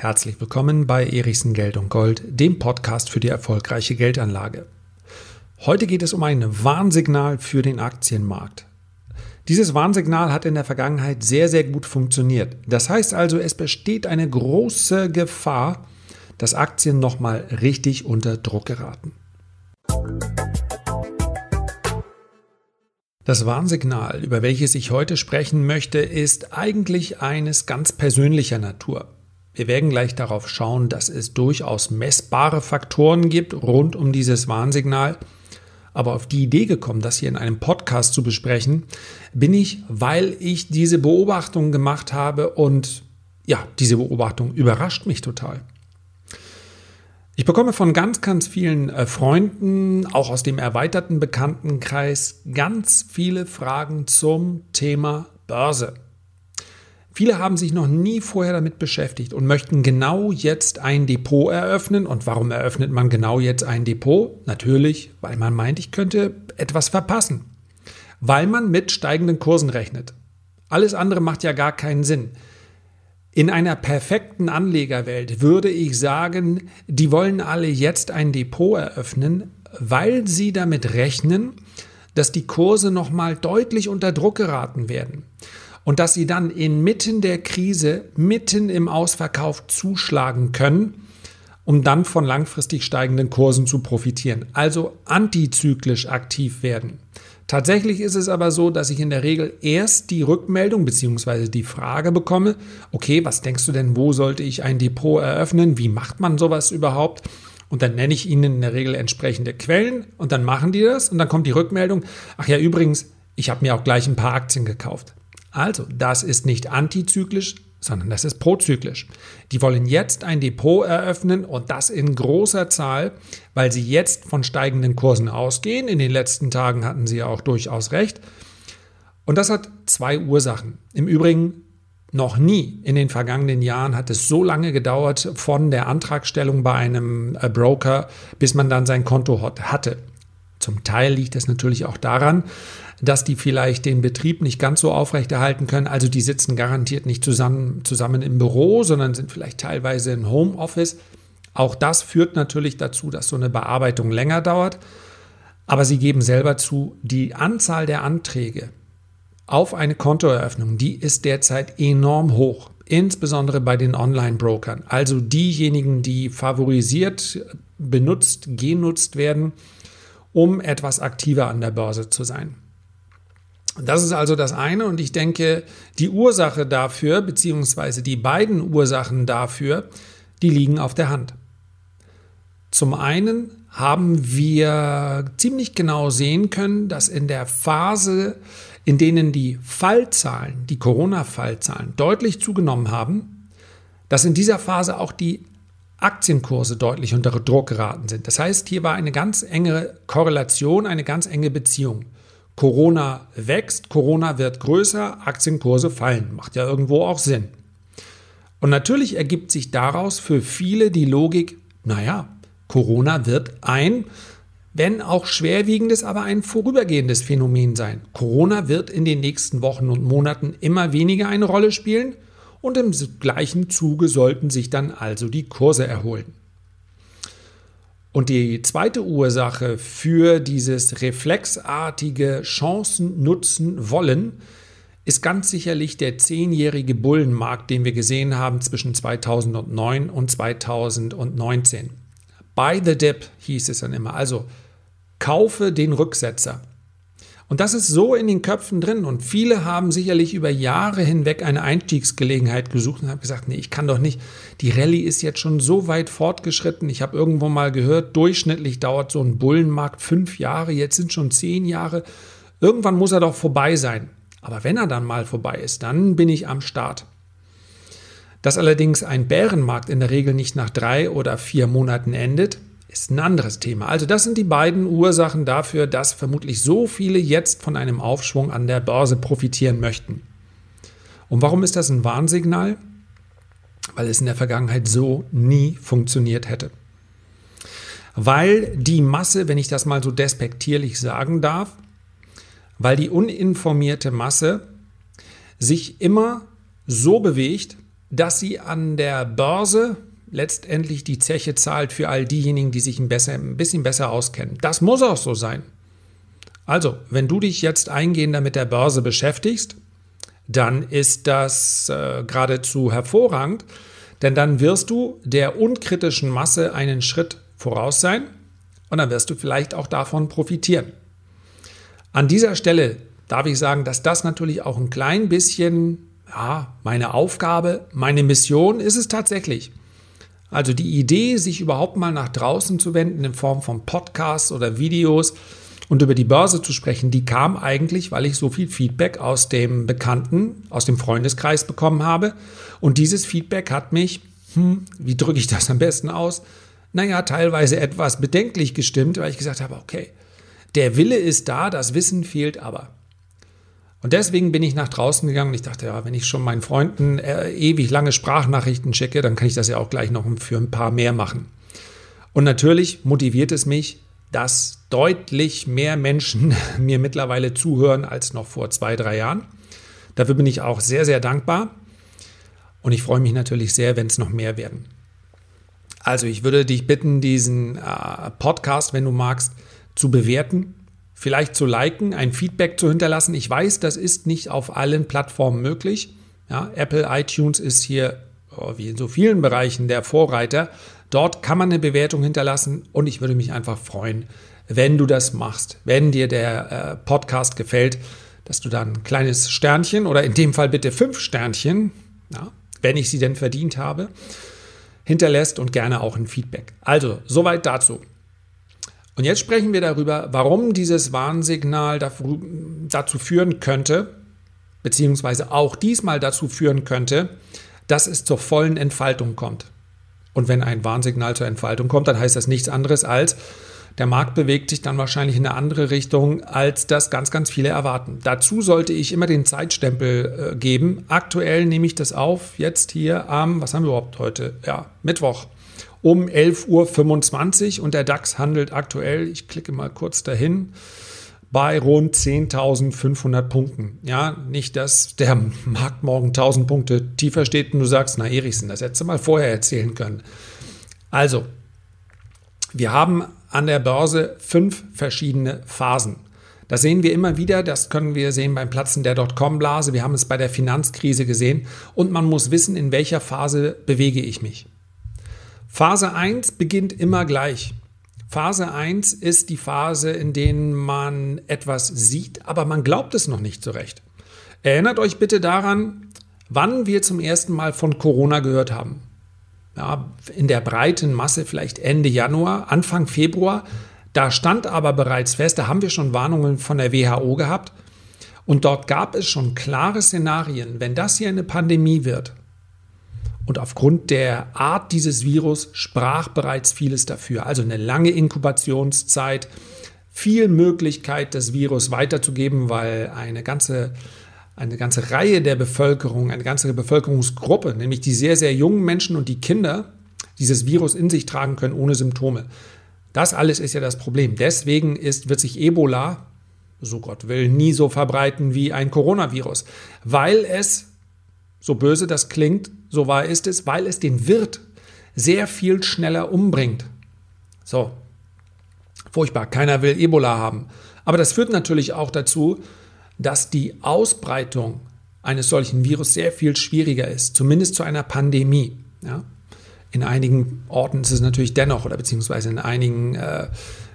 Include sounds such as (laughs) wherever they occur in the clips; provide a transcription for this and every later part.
Herzlich willkommen bei Erichsen Geld und Gold, dem Podcast für die erfolgreiche Geldanlage. Heute geht es um ein Warnsignal für den Aktienmarkt. Dieses Warnsignal hat in der Vergangenheit sehr, sehr gut funktioniert. Das heißt also, es besteht eine große Gefahr, dass Aktien nochmal richtig unter Druck geraten. Das Warnsignal, über welches ich heute sprechen möchte, ist eigentlich eines ganz persönlicher Natur. Wir werden gleich darauf schauen, dass es durchaus messbare Faktoren gibt rund um dieses Warnsignal. Aber auf die Idee gekommen, das hier in einem Podcast zu besprechen, bin ich, weil ich diese Beobachtung gemacht habe und ja, diese Beobachtung überrascht mich total. Ich bekomme von ganz, ganz vielen äh, Freunden, auch aus dem erweiterten Bekanntenkreis, ganz viele Fragen zum Thema Börse. Viele haben sich noch nie vorher damit beschäftigt und möchten genau jetzt ein Depot eröffnen. Und warum eröffnet man genau jetzt ein Depot? Natürlich, weil man meint, ich könnte etwas verpassen. Weil man mit steigenden Kursen rechnet. Alles andere macht ja gar keinen Sinn. In einer perfekten Anlegerwelt würde ich sagen, die wollen alle jetzt ein Depot eröffnen, weil sie damit rechnen, dass die Kurse nochmal deutlich unter Druck geraten werden und dass sie dann inmitten der Krise, mitten im Ausverkauf zuschlagen können, um dann von langfristig steigenden Kursen zu profitieren. Also antizyklisch aktiv werden. Tatsächlich ist es aber so, dass ich in der Regel erst die Rückmeldung bzw. die Frage bekomme, okay, was denkst du denn, wo sollte ich ein Depot eröffnen? Wie macht man sowas überhaupt? Und dann nenne ich ihnen in der Regel entsprechende Quellen und dann machen die das und dann kommt die Rückmeldung, ach ja, übrigens, ich habe mir auch gleich ein paar Aktien gekauft. Also, das ist nicht antizyklisch, sondern das ist prozyklisch. Die wollen jetzt ein Depot eröffnen und das in großer Zahl, weil sie jetzt von steigenden Kursen ausgehen. In den letzten Tagen hatten sie auch durchaus recht. Und das hat zwei Ursachen. Im Übrigen noch nie in den vergangenen Jahren hat es so lange gedauert von der Antragstellung bei einem äh, Broker, bis man dann sein Konto hatte. Zum Teil liegt es natürlich auch daran, dass die vielleicht den Betrieb nicht ganz so aufrechterhalten können. Also die sitzen garantiert nicht zusammen, zusammen im Büro, sondern sind vielleicht teilweise im Homeoffice. Auch das führt natürlich dazu, dass so eine Bearbeitung länger dauert. Aber sie geben selber zu, die Anzahl der Anträge auf eine Kontoeröffnung, die ist derzeit enorm hoch. Insbesondere bei den Online-Brokern. Also diejenigen, die favorisiert, benutzt, genutzt werden, um etwas aktiver an der Börse zu sein. Das ist also das eine und ich denke, die Ursache dafür, beziehungsweise die beiden Ursachen dafür, die liegen auf der Hand. Zum einen haben wir ziemlich genau sehen können, dass in der Phase, in denen die Fallzahlen, die Corona-Fallzahlen deutlich zugenommen haben, dass in dieser Phase auch die Aktienkurse deutlich unter Druck geraten sind. Das heißt, hier war eine ganz enge Korrelation, eine ganz enge Beziehung. Corona wächst, Corona wird größer, Aktienkurse fallen. Macht ja irgendwo auch Sinn. Und natürlich ergibt sich daraus für viele die Logik, naja, Corona wird ein, wenn auch schwerwiegendes, aber ein vorübergehendes Phänomen sein. Corona wird in den nächsten Wochen und Monaten immer weniger eine Rolle spielen und im gleichen Zuge sollten sich dann also die Kurse erholen. Und die zweite Ursache für dieses reflexartige Chancen nutzen wollen, ist ganz sicherlich der zehnjährige Bullenmarkt, den wir gesehen haben zwischen 2009 und 2019. Buy the dip hieß es dann immer. Also kaufe den Rücksetzer. Und das ist so in den Köpfen drin. Und viele haben sicherlich über Jahre hinweg eine Einstiegsgelegenheit gesucht und haben gesagt, nee, ich kann doch nicht. Die Rallye ist jetzt schon so weit fortgeschritten. Ich habe irgendwo mal gehört, durchschnittlich dauert so ein Bullenmarkt fünf Jahre. Jetzt sind schon zehn Jahre. Irgendwann muss er doch vorbei sein. Aber wenn er dann mal vorbei ist, dann bin ich am Start. Dass allerdings ein Bärenmarkt in der Regel nicht nach drei oder vier Monaten endet, ist ein anderes Thema. Also das sind die beiden Ursachen dafür, dass vermutlich so viele jetzt von einem Aufschwung an der Börse profitieren möchten. Und warum ist das ein Warnsignal? Weil es in der Vergangenheit so nie funktioniert hätte. Weil die Masse, wenn ich das mal so despektierlich sagen darf, weil die uninformierte Masse sich immer so bewegt, dass sie an der Börse letztendlich die Zeche zahlt für all diejenigen, die sich ein, besser, ein bisschen besser auskennen. Das muss auch so sein. Also, wenn du dich jetzt eingehender mit der Börse beschäftigst, dann ist das äh, geradezu hervorragend, denn dann wirst du der unkritischen Masse einen Schritt voraus sein und dann wirst du vielleicht auch davon profitieren. An dieser Stelle darf ich sagen, dass das natürlich auch ein klein bisschen, ja, meine Aufgabe, meine Mission ist es tatsächlich. Also die Idee, sich überhaupt mal nach draußen zu wenden in Form von Podcasts oder Videos und über die Börse zu sprechen, die kam eigentlich, weil ich so viel Feedback aus dem Bekannten, aus dem Freundeskreis bekommen habe. Und dieses Feedback hat mich, hm, wie drücke ich das am besten aus? Naja, teilweise etwas bedenklich gestimmt, weil ich gesagt habe, okay, der Wille ist da, das Wissen fehlt aber. Und deswegen bin ich nach draußen gegangen und ich dachte, ja, wenn ich schon meinen Freunden äh, ewig lange Sprachnachrichten schicke, dann kann ich das ja auch gleich noch für ein paar mehr machen. Und natürlich motiviert es mich, dass deutlich mehr Menschen (laughs) mir mittlerweile zuhören als noch vor zwei, drei Jahren. Dafür bin ich auch sehr, sehr dankbar. Und ich freue mich natürlich sehr, wenn es noch mehr werden. Also ich würde dich bitten, diesen äh, Podcast, wenn du magst, zu bewerten vielleicht zu liken, ein Feedback zu hinterlassen. Ich weiß, das ist nicht auf allen Plattformen möglich. Ja, Apple iTunes ist hier, oh, wie in so vielen Bereichen, der Vorreiter. Dort kann man eine Bewertung hinterlassen und ich würde mich einfach freuen, wenn du das machst. Wenn dir der äh, Podcast gefällt, dass du dann ein kleines Sternchen oder in dem Fall bitte fünf Sternchen, ja, wenn ich sie denn verdient habe, hinterlässt und gerne auch ein Feedback. Also, soweit dazu. Und jetzt sprechen wir darüber, warum dieses Warnsignal dazu führen könnte, beziehungsweise auch diesmal dazu führen könnte, dass es zur vollen Entfaltung kommt. Und wenn ein Warnsignal zur Entfaltung kommt, dann heißt das nichts anderes als, der Markt bewegt sich dann wahrscheinlich in eine andere Richtung, als das ganz, ganz viele erwarten. Dazu sollte ich immer den Zeitstempel äh, geben. Aktuell nehme ich das auf, jetzt hier am, was haben wir überhaupt heute? Ja, Mittwoch um 11.25 Uhr und der DAX handelt aktuell, ich klicke mal kurz dahin, bei rund 10.500 Punkten. Ja, nicht, dass der Markt morgen 1000 Punkte tiefer steht und du sagst, na Erichsen, das hättest du mal vorher erzählen können. Also, wir haben an der Börse fünf verschiedene Phasen. Das sehen wir immer wieder, das können wir sehen beim Platzen der Dotcom-Blase, wir haben es bei der Finanzkrise gesehen und man muss wissen, in welcher Phase bewege ich mich. Phase 1 beginnt immer gleich. Phase 1 ist die Phase, in der man etwas sieht, aber man glaubt es noch nicht so recht. Erinnert euch bitte daran, wann wir zum ersten Mal von Corona gehört haben. Ja, in der breiten Masse vielleicht Ende Januar, Anfang Februar. Da stand aber bereits fest, da haben wir schon Warnungen von der WHO gehabt. Und dort gab es schon klare Szenarien, wenn das hier eine Pandemie wird, und aufgrund der Art dieses Virus sprach bereits vieles dafür. Also eine lange Inkubationszeit, viel Möglichkeit, das Virus weiterzugeben, weil eine ganze, eine ganze Reihe der Bevölkerung, eine ganze Bevölkerungsgruppe, nämlich die sehr, sehr jungen Menschen und die Kinder, dieses Virus in sich tragen können ohne Symptome. Das alles ist ja das Problem. Deswegen ist, wird sich Ebola, so Gott will, nie so verbreiten wie ein Coronavirus, weil es so böse das klingt, so wahr ist es, weil es den Wirt sehr viel schneller umbringt. So, furchtbar, keiner will Ebola haben. Aber das führt natürlich auch dazu, dass die Ausbreitung eines solchen Virus sehr viel schwieriger ist, zumindest zu einer Pandemie. Ja? In einigen Orten ist es natürlich dennoch, oder beziehungsweise in einigen äh,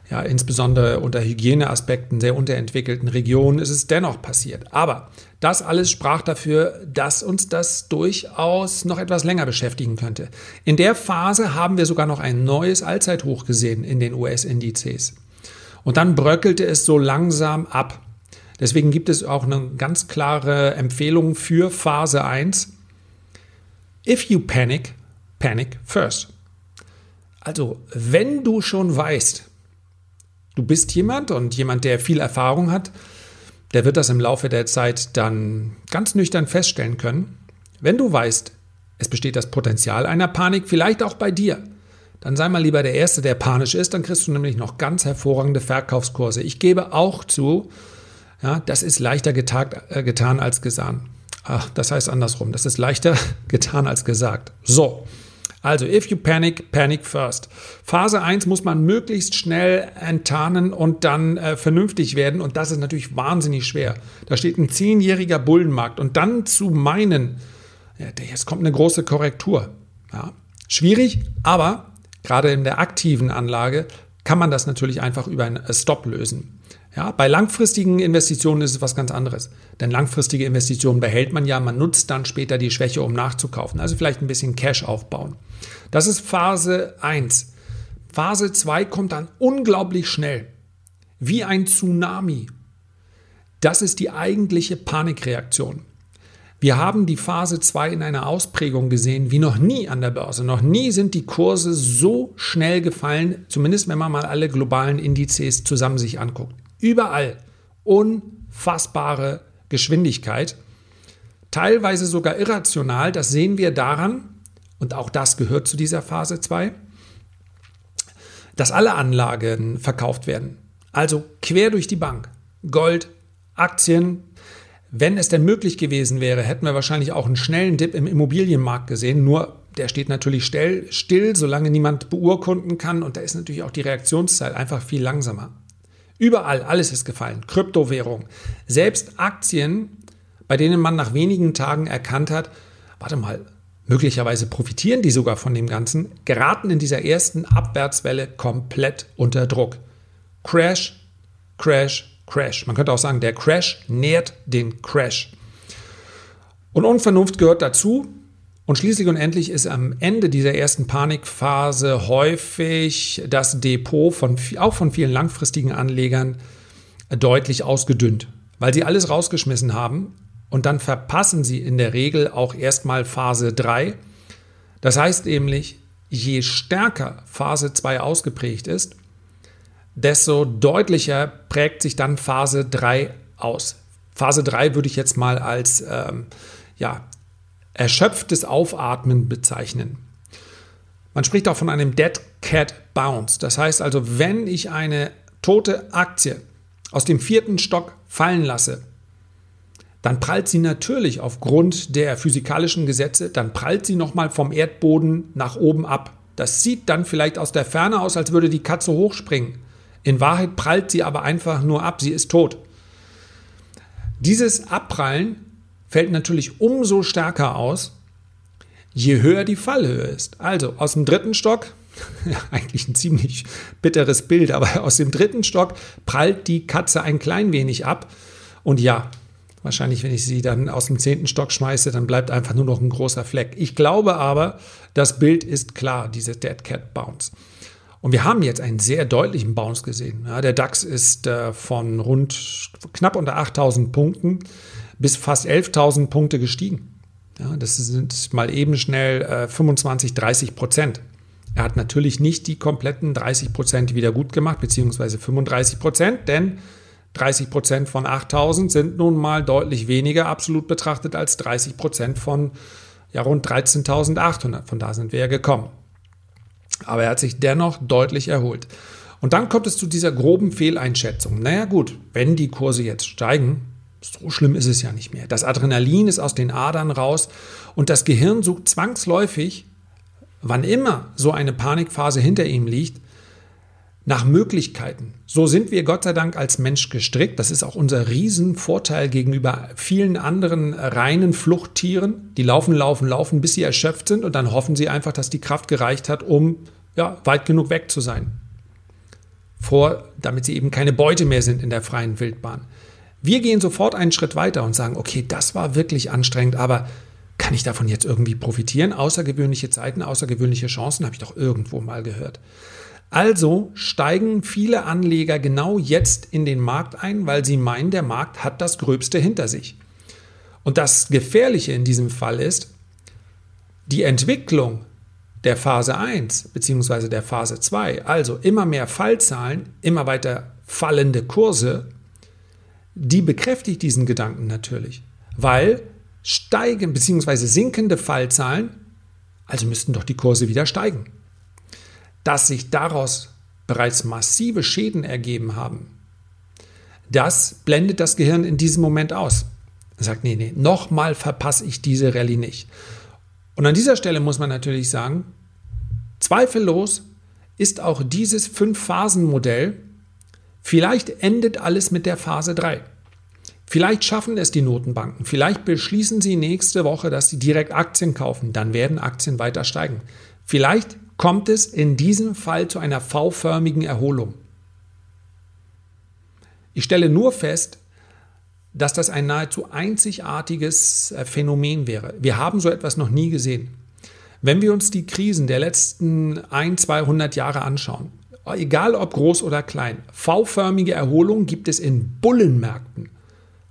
ja, insbesondere unter Hygieneaspekten sehr unterentwickelten Regionen ist es dennoch passiert. Aber das alles sprach dafür, dass uns das durchaus noch etwas länger beschäftigen könnte. In der Phase haben wir sogar noch ein neues Allzeithoch gesehen in den US-Indizes. Und dann bröckelte es so langsam ab. Deswegen gibt es auch eine ganz klare Empfehlung für Phase 1. If you panic, panic first. Also, wenn du schon weißt, du bist jemand und jemand, der viel Erfahrung hat, der wird das im Laufe der Zeit dann ganz nüchtern feststellen können. Wenn du weißt, es besteht das Potenzial einer Panik, vielleicht auch bei dir, dann sei mal lieber der Erste, der panisch ist, dann kriegst du nämlich noch ganz hervorragende Verkaufskurse. Ich gebe auch zu, ja, das ist leichter getagt, äh, getan als gesan. Ach, das heißt andersrum. Das ist leichter (laughs) getan als gesagt. So. Also, if you panic, panic first. Phase 1 muss man möglichst schnell enttarnen und dann äh, vernünftig werden. Und das ist natürlich wahnsinnig schwer. Da steht ein zehnjähriger Bullenmarkt. Und dann zu meinen, ja, jetzt kommt eine große Korrektur. Ja, schwierig, aber gerade in der aktiven Anlage kann man das natürlich einfach über einen Stop lösen. Ja, bei langfristigen Investitionen ist es was ganz anderes. Denn langfristige Investitionen behält man ja, man nutzt dann später die Schwäche, um nachzukaufen. Also vielleicht ein bisschen Cash aufbauen. Das ist Phase 1. Phase 2 kommt dann unglaublich schnell. Wie ein Tsunami. Das ist die eigentliche Panikreaktion. Wir haben die Phase 2 in einer Ausprägung gesehen wie noch nie an der Börse. Noch nie sind die Kurse so schnell gefallen, zumindest wenn man mal alle globalen Indizes zusammen sich anguckt. Überall unfassbare Geschwindigkeit, teilweise sogar irrational. Das sehen wir daran, und auch das gehört zu dieser Phase 2, dass alle Anlagen verkauft werden. Also quer durch die Bank. Gold, Aktien. Wenn es denn möglich gewesen wäre, hätten wir wahrscheinlich auch einen schnellen Dip im Immobilienmarkt gesehen. Nur der steht natürlich still, solange niemand beurkunden kann. Und da ist natürlich auch die Reaktionszeit einfach viel langsamer. Überall, alles ist gefallen. Kryptowährung. Selbst Aktien, bei denen man nach wenigen Tagen erkannt hat, warte mal, möglicherweise profitieren die sogar von dem Ganzen, geraten in dieser ersten Abwärtswelle komplett unter Druck. Crash, Crash, Crash. Man könnte auch sagen, der Crash nährt den Crash. Und Unvernunft gehört dazu. Und schließlich und endlich ist am Ende dieser ersten Panikphase häufig das Depot von, auch von vielen langfristigen Anlegern deutlich ausgedünnt, weil sie alles rausgeschmissen haben und dann verpassen sie in der Regel auch erstmal Phase 3. Das heißt nämlich, je stärker Phase 2 ausgeprägt ist, desto deutlicher prägt sich dann Phase 3 aus. Phase 3 würde ich jetzt mal als ähm, ja, erschöpftes Aufatmen bezeichnen. Man spricht auch von einem Dead Cat Bounce. Das heißt also, wenn ich eine tote Aktie aus dem vierten Stock fallen lasse, dann prallt sie natürlich aufgrund der physikalischen Gesetze, dann prallt sie nochmal vom Erdboden nach oben ab. Das sieht dann vielleicht aus der Ferne aus, als würde die Katze hochspringen. In Wahrheit prallt sie aber einfach nur ab, sie ist tot. Dieses Abprallen fällt natürlich umso stärker aus, je höher die Fallhöhe ist. Also aus dem dritten Stock, (laughs) eigentlich ein ziemlich bitteres Bild, aber (laughs) aus dem dritten Stock prallt die Katze ein klein wenig ab. Und ja, wahrscheinlich, wenn ich sie dann aus dem zehnten Stock schmeiße, dann bleibt einfach nur noch ein großer Fleck. Ich glaube aber, das Bild ist klar, diese Dead Cat Bounce. Und wir haben jetzt einen sehr deutlichen Bounce gesehen. Ja, der DAX ist äh, von rund knapp unter 8000 Punkten bis fast 11.000 Punkte gestiegen. Ja, das sind mal eben schnell äh, 25, 30 Prozent. Er hat natürlich nicht die kompletten 30 Prozent wieder gut gemacht, beziehungsweise 35 Prozent, denn 30 Prozent von 8000 sind nun mal deutlich weniger absolut betrachtet als 30 Prozent von ja, rund 13.800. Von da sind wir ja gekommen. Aber er hat sich dennoch deutlich erholt. Und dann kommt es zu dieser groben Fehleinschätzung. Naja gut, wenn die Kurse jetzt steigen, so schlimm ist es ja nicht mehr. Das Adrenalin ist aus den Adern raus und das Gehirn sucht zwangsläufig, wann immer so eine Panikphase hinter ihm liegt, nach Möglichkeiten. So sind wir Gott sei Dank als Mensch gestrickt. Das ist auch unser Riesenvorteil gegenüber vielen anderen reinen Fluchttieren. Die laufen, laufen, laufen, bis sie erschöpft sind und dann hoffen sie einfach, dass die Kraft gereicht hat, um ja, weit genug weg zu sein. Vor, damit sie eben keine Beute mehr sind in der freien Wildbahn. Wir gehen sofort einen Schritt weiter und sagen, okay, das war wirklich anstrengend, aber kann ich davon jetzt irgendwie profitieren? Außergewöhnliche Zeiten, außergewöhnliche Chancen, habe ich doch irgendwo mal gehört. Also steigen viele Anleger genau jetzt in den Markt ein, weil sie meinen, der Markt hat das Gröbste hinter sich. Und das Gefährliche in diesem Fall ist, die Entwicklung der Phase 1 bzw. der Phase 2, also immer mehr Fallzahlen, immer weiter fallende Kurse, die bekräftigt diesen Gedanken natürlich, weil steigen bzw. sinkende Fallzahlen, also müssten doch die Kurse wieder steigen. Dass sich daraus bereits massive Schäden ergeben haben, das blendet das Gehirn in diesem Moment aus. Er sagt, nee, nee, nochmal verpasse ich diese Rallye nicht. Und an dieser Stelle muss man natürlich sagen, zweifellos ist auch dieses Fünf-Phasen-Modell, vielleicht endet alles mit der Phase 3. Vielleicht schaffen es die Notenbanken. Vielleicht beschließen sie nächste Woche, dass sie direkt Aktien kaufen. Dann werden Aktien weiter steigen. Vielleicht kommt es in diesem Fall zu einer V-förmigen Erholung. Ich stelle nur fest, dass das ein nahezu einzigartiges äh, Phänomen wäre. Wir haben so etwas noch nie gesehen. Wenn wir uns die Krisen der letzten 1, 200 Jahre anschauen, egal ob groß oder klein, V-förmige Erholung gibt es in Bullenmärkten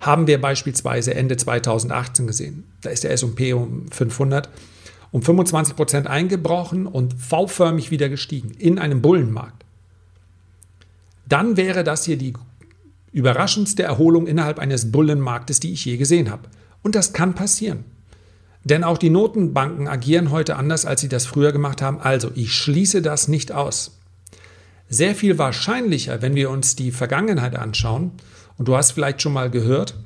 haben wir beispielsweise Ende 2018 gesehen. Da ist der S&P um 500 um 25 Prozent eingebrochen und V-förmig wieder gestiegen in einem Bullenmarkt. Dann wäre das hier die überraschendste Erholung innerhalb eines Bullenmarktes, die ich je gesehen habe. Und das kann passieren. Denn auch die Notenbanken agieren heute anders, als sie das früher gemacht haben. Also, ich schließe das nicht aus. Sehr viel wahrscheinlicher, wenn wir uns die Vergangenheit anschauen, und du hast vielleicht schon mal gehört,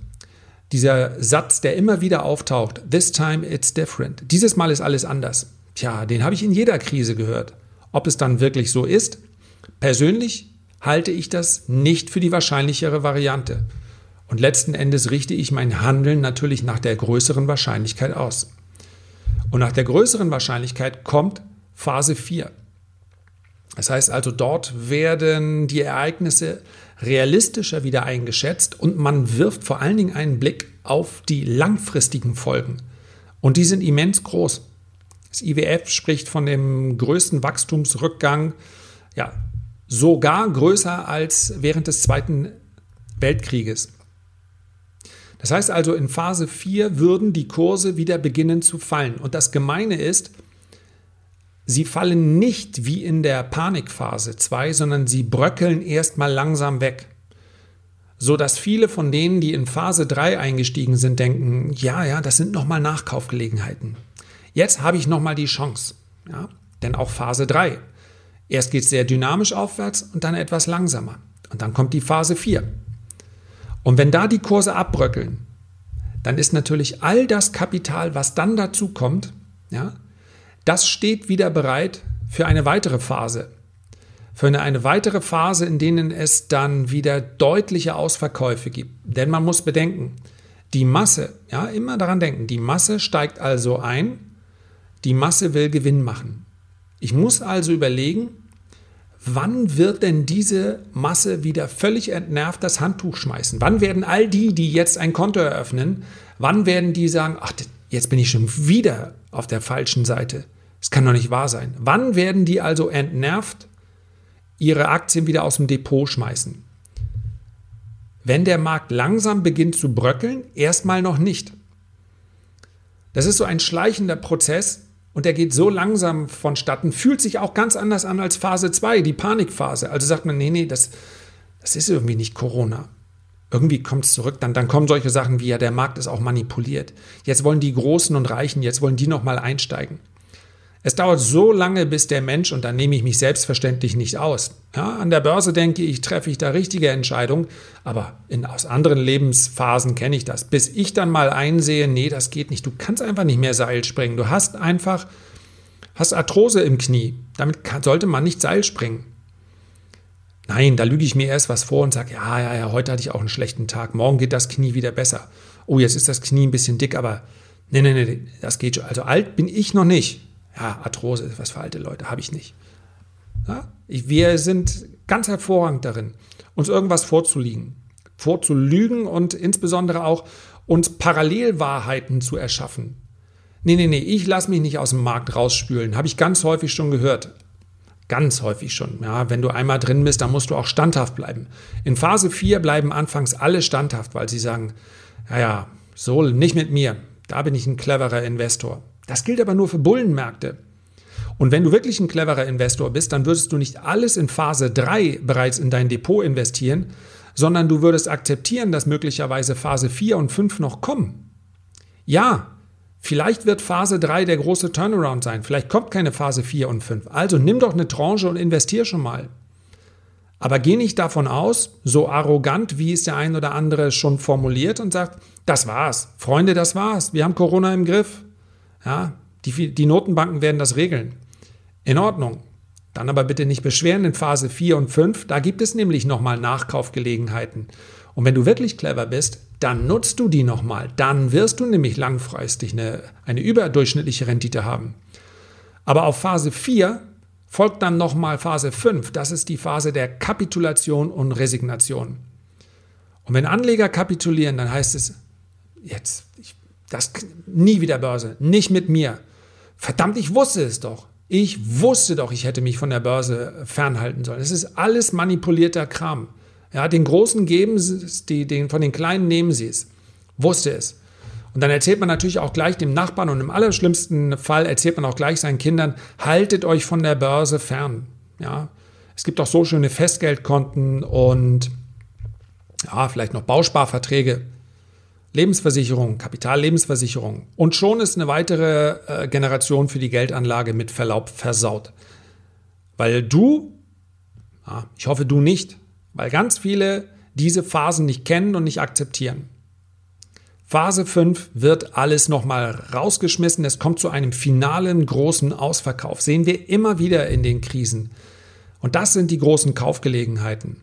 dieser Satz, der immer wieder auftaucht, This time it's different. Dieses Mal ist alles anders. Tja, den habe ich in jeder Krise gehört. Ob es dann wirklich so ist? Persönlich halte ich das nicht für die wahrscheinlichere Variante. Und letzten Endes richte ich mein Handeln natürlich nach der größeren Wahrscheinlichkeit aus. Und nach der größeren Wahrscheinlichkeit kommt Phase 4. Das heißt also, dort werden die Ereignisse realistischer wieder eingeschätzt und man wirft vor allen Dingen einen Blick auf die langfristigen Folgen. Und die sind immens groß. Das IWF spricht von dem größten Wachstumsrückgang, ja, sogar größer als während des Zweiten Weltkrieges. Das heißt also, in Phase 4 würden die Kurse wieder beginnen zu fallen. Und das Gemeine ist, Sie fallen nicht wie in der Panikphase 2, sondern sie bröckeln erstmal langsam weg. So dass viele von denen, die in Phase 3 eingestiegen sind, denken, ja, ja, das sind nochmal Nachkaufgelegenheiten. Jetzt habe ich nochmal die Chance. Ja? Denn auch Phase 3. Erst geht es sehr dynamisch aufwärts und dann etwas langsamer. Und dann kommt die Phase 4. Und wenn da die Kurse abbröckeln, dann ist natürlich all das Kapital, was dann dazu kommt, ja, das steht wieder bereit für eine weitere Phase. Für eine, eine weitere Phase, in denen es dann wieder deutliche Ausverkäufe gibt. Denn man muss bedenken, die Masse, ja, immer daran denken, die Masse steigt also ein, die Masse will Gewinn machen. Ich muss also überlegen, wann wird denn diese Masse wieder völlig entnervt das Handtuch schmeißen? Wann werden all die, die jetzt ein Konto eröffnen, wann werden die sagen, ach, jetzt bin ich schon wieder auf der falschen Seite? Das kann doch nicht wahr sein. Wann werden die also entnervt ihre Aktien wieder aus dem Depot schmeißen? Wenn der Markt langsam beginnt zu bröckeln, erstmal noch nicht. Das ist so ein schleichender Prozess und der geht so langsam vonstatten, fühlt sich auch ganz anders an als Phase 2, die Panikphase. Also sagt man, nee, nee, das, das ist irgendwie nicht Corona. Irgendwie kommt es zurück, dann, dann kommen solche Sachen wie, ja, der Markt ist auch manipuliert. Jetzt wollen die Großen und Reichen, jetzt wollen die nochmal einsteigen. Es dauert so lange, bis der Mensch, und da nehme ich mich selbstverständlich nicht aus. Ja, an der Börse denke ich, treffe ich da richtige Entscheidungen, aber in, aus anderen Lebensphasen kenne ich das. Bis ich dann mal einsehe, nee, das geht nicht. Du kannst einfach nicht mehr Seil springen. Du hast einfach, hast Arthrose im Knie. Damit kann, sollte man nicht Seil springen. Nein, da lüge ich mir erst was vor und sage, ja, ja, ja, heute hatte ich auch einen schlechten Tag. Morgen geht das Knie wieder besser. Oh, jetzt ist das Knie ein bisschen dick, aber nee, nee, nee, das geht schon. Also alt bin ich noch nicht ja, Arthrose ist was für alte Leute, habe ich nicht. Ja? Wir sind ganz hervorragend darin, uns irgendwas vorzulügen, vorzulügen und insbesondere auch uns Parallelwahrheiten zu erschaffen. Nee, nee, nee, ich lasse mich nicht aus dem Markt rausspülen. Habe ich ganz häufig schon gehört. Ganz häufig schon. Ja, wenn du einmal drin bist, dann musst du auch standhaft bleiben. In Phase 4 bleiben anfangs alle standhaft, weil sie sagen, ja, ja, so nicht mit mir. Da bin ich ein cleverer Investor. Das gilt aber nur für Bullenmärkte. Und wenn du wirklich ein cleverer Investor bist, dann würdest du nicht alles in Phase 3 bereits in dein Depot investieren, sondern du würdest akzeptieren, dass möglicherweise Phase 4 und 5 noch kommen. Ja, vielleicht wird Phase 3 der große Turnaround sein, vielleicht kommt keine Phase 4 und 5. Also nimm doch eine Tranche und investier schon mal. Aber geh nicht davon aus, so arrogant, wie es der ein oder andere schon formuliert und sagt, das war's. Freunde, das war's. Wir haben Corona im Griff. Ja, die, die Notenbanken werden das regeln. In Ordnung. Dann aber bitte nicht beschweren in Phase 4 und 5. Da gibt es nämlich nochmal Nachkaufgelegenheiten. Und wenn du wirklich clever bist, dann nutzt du die nochmal. Dann wirst du nämlich langfristig eine, eine überdurchschnittliche Rendite haben. Aber auf Phase 4 folgt dann nochmal Phase 5. Das ist die Phase der Kapitulation und Resignation. Und wenn Anleger kapitulieren, dann heißt es, jetzt, ich, das nie wieder Börse, nicht mit mir. Verdammt, ich wusste es doch. Ich wusste doch, ich hätte mich von der Börse fernhalten sollen. Es ist alles manipulierter Kram. Ja, den Großen geben sie es, die, den, von den Kleinen nehmen sie es. Wusste es. Und dann erzählt man natürlich auch gleich dem Nachbarn und im allerschlimmsten Fall erzählt man auch gleich seinen Kindern, haltet euch von der Börse fern. Ja, es gibt auch so schöne Festgeldkonten und ja, vielleicht noch Bausparverträge, Lebensversicherung, Kapitallebensversicherung. Und schon ist eine weitere äh, Generation für die Geldanlage mit Verlaub versaut. Weil du, ja, ich hoffe du nicht, weil ganz viele diese Phasen nicht kennen und nicht akzeptieren. Phase 5 wird alles nochmal rausgeschmissen. Es kommt zu einem finalen großen Ausverkauf. Sehen wir immer wieder in den Krisen. Und das sind die großen Kaufgelegenheiten.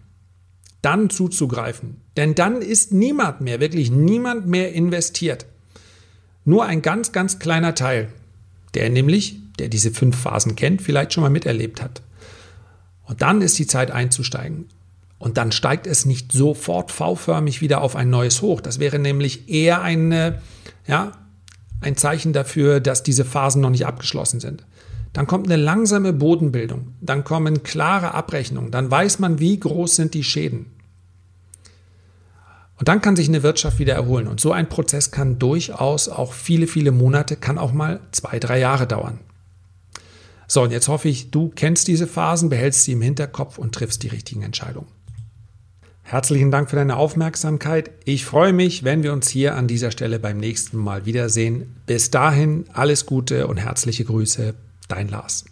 Dann zuzugreifen. Denn dann ist niemand mehr, wirklich niemand mehr investiert. Nur ein ganz, ganz kleiner Teil, der nämlich, der diese fünf Phasen kennt, vielleicht schon mal miterlebt hat. Und dann ist die Zeit einzusteigen. Und dann steigt es nicht sofort V-förmig wieder auf ein neues Hoch. Das wäre nämlich eher eine, ja, ein Zeichen dafür, dass diese Phasen noch nicht abgeschlossen sind. Dann kommt eine langsame Bodenbildung, dann kommen klare Abrechnungen, dann weiß man, wie groß sind die Schäden. Und dann kann sich eine Wirtschaft wieder erholen. Und so ein Prozess kann durchaus auch viele, viele Monate, kann auch mal zwei, drei Jahre dauern. So, und jetzt hoffe ich, du kennst diese Phasen, behältst sie im Hinterkopf und triffst die richtigen Entscheidungen. Herzlichen Dank für deine Aufmerksamkeit. Ich freue mich, wenn wir uns hier an dieser Stelle beim nächsten Mal wiedersehen. Bis dahin alles Gute und herzliche Grüße, dein Lars.